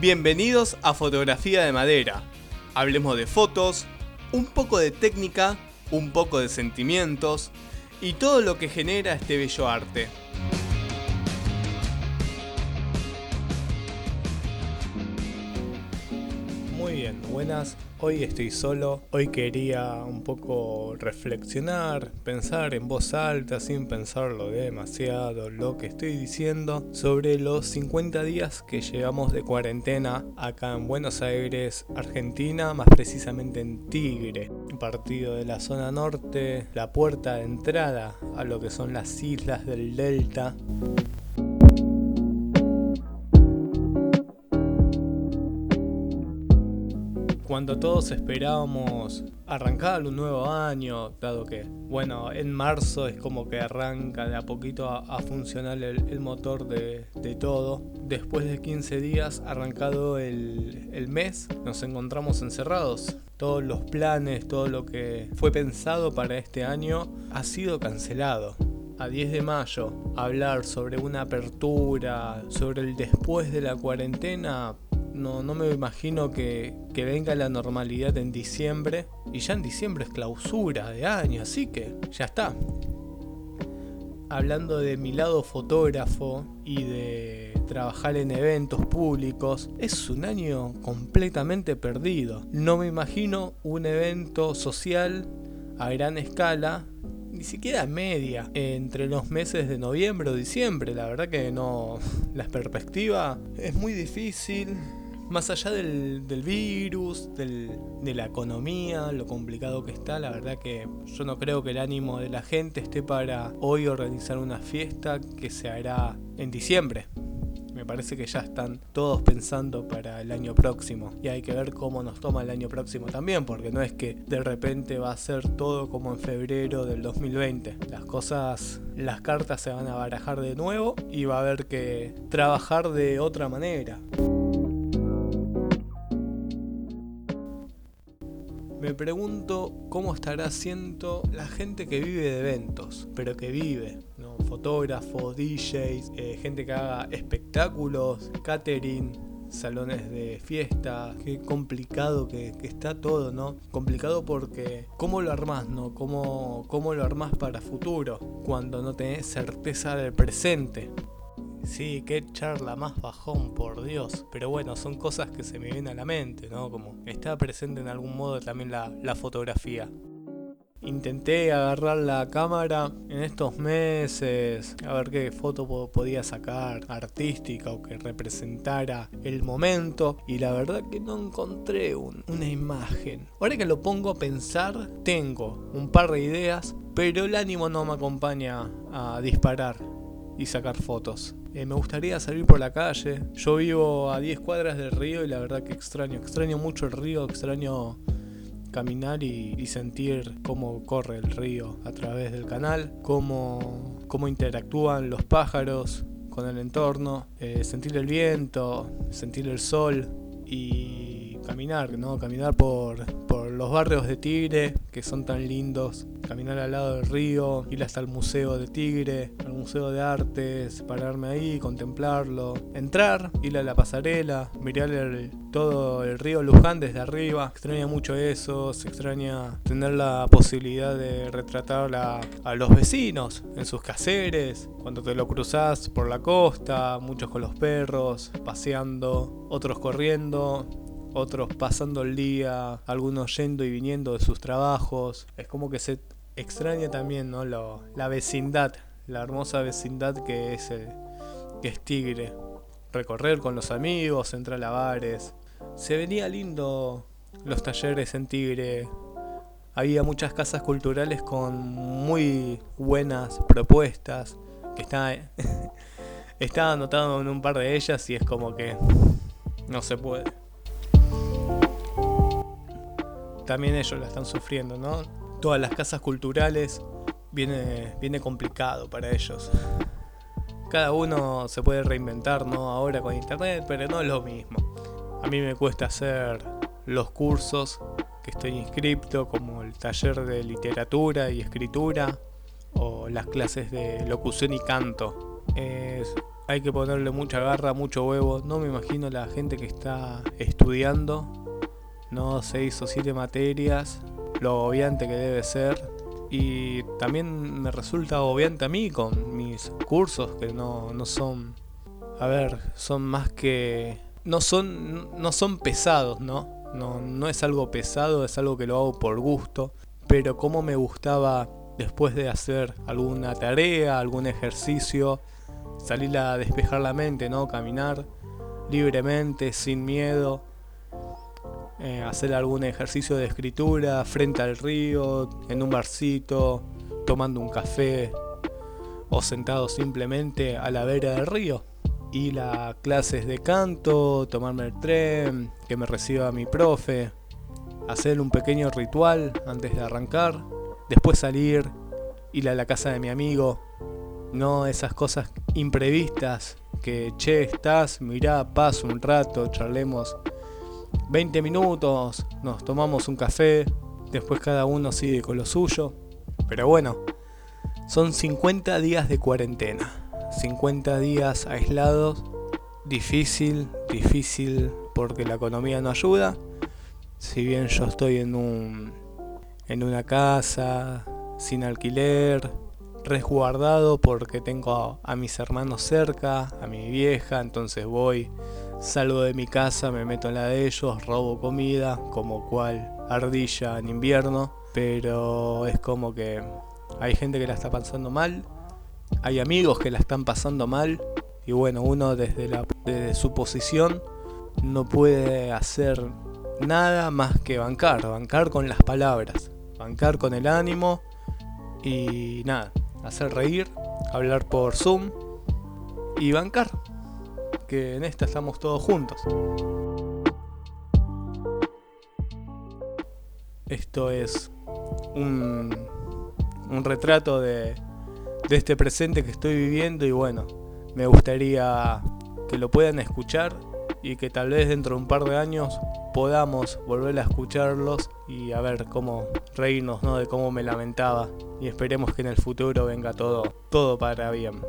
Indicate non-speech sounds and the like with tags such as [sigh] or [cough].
Bienvenidos a Fotografía de Madera. Hablemos de fotos, un poco de técnica, un poco de sentimientos y todo lo que genera este bello arte. Buenas. Hoy estoy solo. Hoy quería un poco reflexionar, pensar en voz alta sin pensarlo demasiado lo que estoy diciendo sobre los 50 días que llevamos de cuarentena acá en Buenos Aires, Argentina, más precisamente en Tigre, partido de la zona norte, la puerta de entrada a lo que son las islas del Delta. Cuando todos esperábamos arrancar un nuevo año, dado que, bueno, en marzo es como que arranca de a poquito a, funcionar el, motor de, todo. Después de 15 días arrancado el, el mes, nos encontramos encerrados. Todos los planes, todo lo que fue pensado para este año ha sido cancelado a 10 de mayo hablar sobre una apertura, sobre el después de la cuarentena, no, no me imagino que, venga la normalidad en diciembre. Y ya en diciembre es clausura de año, así que ya está. Hablando de mi lado fotógrafo y de trabajar en eventos públicos, es un año completamente perdido. No me imagino un evento social a gran escala ni siquiera media entre los meses de noviembre o diciembre. La verdad que no. La perspectiva es muy difícil más allá del, virus, de la economía, lo complicado que está, la verdad que yo no creo que el ánimo de la gente esté para hoy organizar una fiesta que se hará en diciembre. Me parece que ya están todos pensando para el año próximo y hay que ver cómo nos toma el año próximo también, porque no es que de repente va a ser todo como en febrero del 2020. Las cosas, las cartas se van a barajar de nuevo y va a haber que trabajar de otra manera. Me pregunto cómo estará siendo la gente que vive de eventos, pero que vive, ¿no? fotógrafos, DJs, eh, gente que haga espectáculos, catering, salones de fiesta, qué complicado que, está todo, ¿no? Complicado porque ¿cómo lo armás, no? ¿Cómo, ¿Cómo lo armás para futuro? Cuando no tenés certeza del presente. Sí, qué charla más bajón, por Dios. Pero bueno, son cosas que se me vienen a la mente, ¿no? Como está presente en algún modo también la, la fotografía. Intenté agarrar la cámara en estos meses, a ver qué foto podía sacar artística o que representara el momento. Y la verdad que no encontré una imagen. Ahora que lo pongo a pensar, tengo un par de ideas, pero el ánimo no me acompaña a disparar y sacar fotos. Eh, me gustaría salir por la calle. Yo vivo a 10 cuadras del río y la verdad que extraño. Extraño mucho el río, extraño caminar y, sentir cómo corre el río a través del canal, cómo, cómo interactúan los pájaros con el entorno, eh, sentir el viento, sentir el sol y caminar, ¿no? Caminar por, por los barrios de Tigre, que son tan lindos, caminar al lado del río, ir hasta el Museo de Tigre, al Museo de Artes, pararme ahí, contemplarlo, entrar, ir a la pasarela, mirar todo el río Luján desde arriba. Extraña mucho eso, se extraña tener la posibilidad de retratar a, los vecinos en sus caseres, cuando te lo cruzas por la costa, muchos con los perros, paseando, otros corriendo, otros pasando el día, algunos yendo y viniendo de sus trabajos. Es como que se extraña también ¿no? la vecindad, la hermosa vecindad que es, que es Tigre. Recorrer con los amigos, entrar a bares. Se venía lindo los talleres en Tigre. Había muchas casas culturales con muy buenas propuestas. Que está, [laughs] estaba anotado en un par de ellas y es como que no se puede. También ellos la están sufriendo, ¿no? todas las casas culturales, viene, viene complicado para ellos. Cada uno se puede reinventar, ¿no? Ahora con internet, pero no es lo mismo. A mí me cuesta hacer los cursos que estoy inscripto, como el taller de literatura y escritura, o las clases de locución y canto. hay que ponerle mucha garra, mucho huevo. No me imagino la gente que está estudiando, no seis o siete materias, lo obviante que debe ser. Y también me resulta obviante a mí con mis cursos que no, no son, a ver, son más que, no son, no son pesados, ¿no? No, no es algo pesado, es algo que lo hago por gusto. Pero como me gustaba después de hacer alguna tarea, algún ejercicio, salir a despejar la mente, ¿no? Caminar libremente, sin miedo, eh, hacer algún ejercicio de escritura frente al río, en un barcito, tomando un café o sentado simplemente a la vera del río. Ir a clases de canto, tomarme el tren, que me reciba mi profe, hacer un pequeño ritual antes de arrancar, después salir, ir a la casa de mi amigo, no esas cosas imprevistas que, che, estás, mirá, paso un rato, charlemos 20 minutos, nos tomamos un café, después cada uno sigue con lo suyo. Pero bueno, son 50 días de cuarentena, 50 días aislados, difícil, difícil porque la economía no ayuda. Si bien yo estoy en un en una casa sin alquiler, resguardado porque tengo a, mis hermanos cerca, a mi vieja, entonces voy, salgo de mi casa, me meto en la de ellos, robo comida, como cual ardilla en invierno, pero es como que hay gente que la está pasando mal, hay amigos que la están pasando mal, y bueno, uno desde, la, desde su posición no puede hacer nada más que bancar, bancar con las palabras, bancar con el ánimo y nada, hacer reír, hablar por Zoom y bancar, que en esta estamos todos juntos. Esto es un, un retrato de, de este presente que estoy viviendo y bueno, me gustaría que lo puedan escuchar y que tal vez dentro de un par de años podamos volver a escucharlos y a ver cómo reírnos ¿no? de cómo me lamentaba y esperemos que en el futuro venga todo, todo para bien.